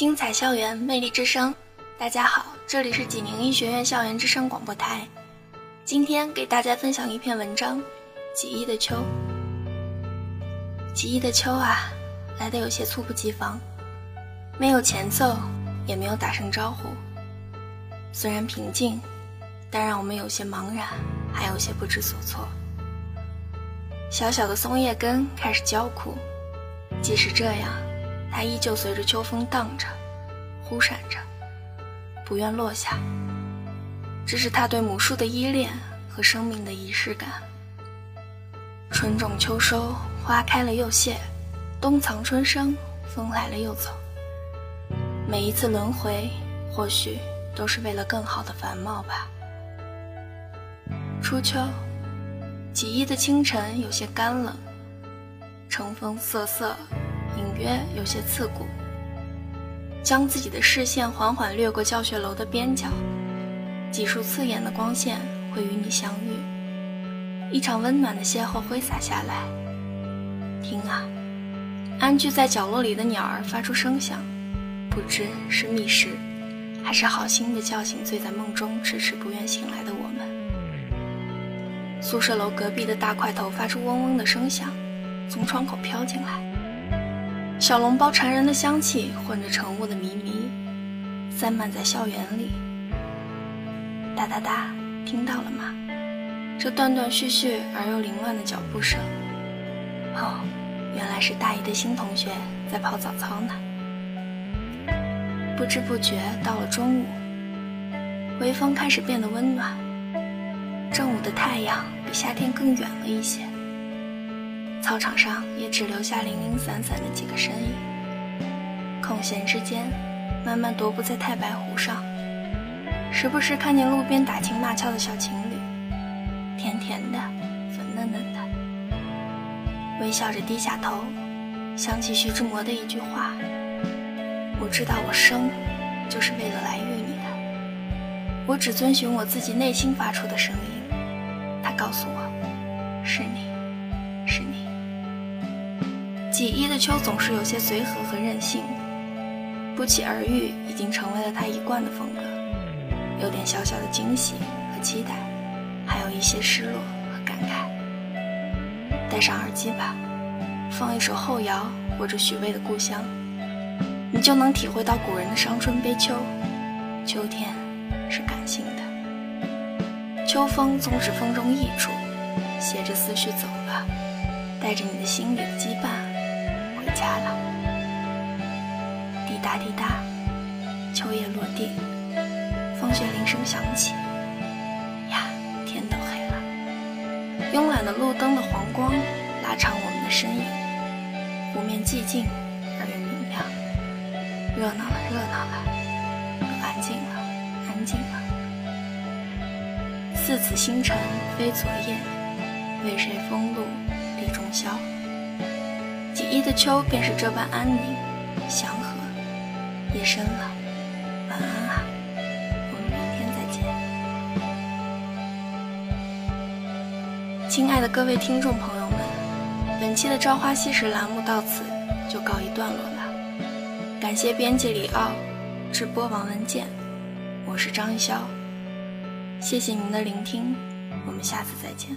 精彩校园，魅力之声。大家好，这里是济宁医学院校园之声广播台。今天给大家分享一篇文章，《几亿的秋》。几亿的秋啊，来的有些猝不及防，没有前奏，也没有打声招呼。虽然平静，但让我们有些茫然，还有些不知所措。小小的松叶根开始焦枯，即使这样，它依旧随着秋风荡着，忽闪着，不愿落下。这是它对母树的依恋和生命的仪式感。春种秋收，花开了又谢，冬藏春生，风来了又走。每一次轮回，或许都是为了更好的繁茂吧。初秋，几亿的清晨有些干冷，晨风瑟瑟，隐约有些刺骨。将自己的视线缓缓掠过教学楼的边角，几束刺眼的光线会与你相遇，一场温暖的邂逅挥洒下来。听啊，安居在角落里的鸟儿发出声响，不知是觅食，还是好心的叫醒醉在梦中迟迟不愿醒来的我们。宿舍楼隔壁的大块头发出嗡嗡的声响，从窗口飘进来。小笼包馋人的香气混着晨雾的迷迷，散漫在校园里。哒哒哒，听到了吗？这断断续续而又凌乱的脚步声。哦，原来是大一的新同学在跑早操呢。不知不觉到了中午，微风开始变得温暖。正午的太阳比夏天更远了一些。操场上也只留下零零散散的几个身影，空闲之间，慢慢踱步在太白湖上，时不时看见路边打情骂俏的小情侣，甜甜的，粉嫩嫩的，微笑着低下头，想起徐志摩的一句话：“我知道我生，就是为了来遇你的，我只遵循我自己内心发出的声音。”他告诉我：“是你，是你。”几一的秋总是有些随和和任性，不期而遇已经成为了他一贯的风格，有点小小的惊喜和期待，还有一些失落和感慨。戴上耳机吧，放一首后摇或者许巍的《故乡》，你就能体会到古人的伤春悲秋。秋天是感性的，秋风总是风中一处，携着思绪走了，带着你的心里的羁绊。家了，滴答滴答，秋叶落地，风雪铃声响起，呀，天都黑了。慵懒的路灯的黄光拉长我们的身影，湖面寂静而又明亮，热闹了，热闹了，又安静了，安静了。似此星辰非昨夜，为谁风露立中宵？一的秋便是这般安宁、祥和。夜深了，晚安啊！我们明天再见。亲爱的各位听众朋友们，本期的《朝花夕拾》栏目到此就告一段落了。感谢编辑李奥，直播王文健，我是张一潇。谢谢您的聆听，我们下次再见。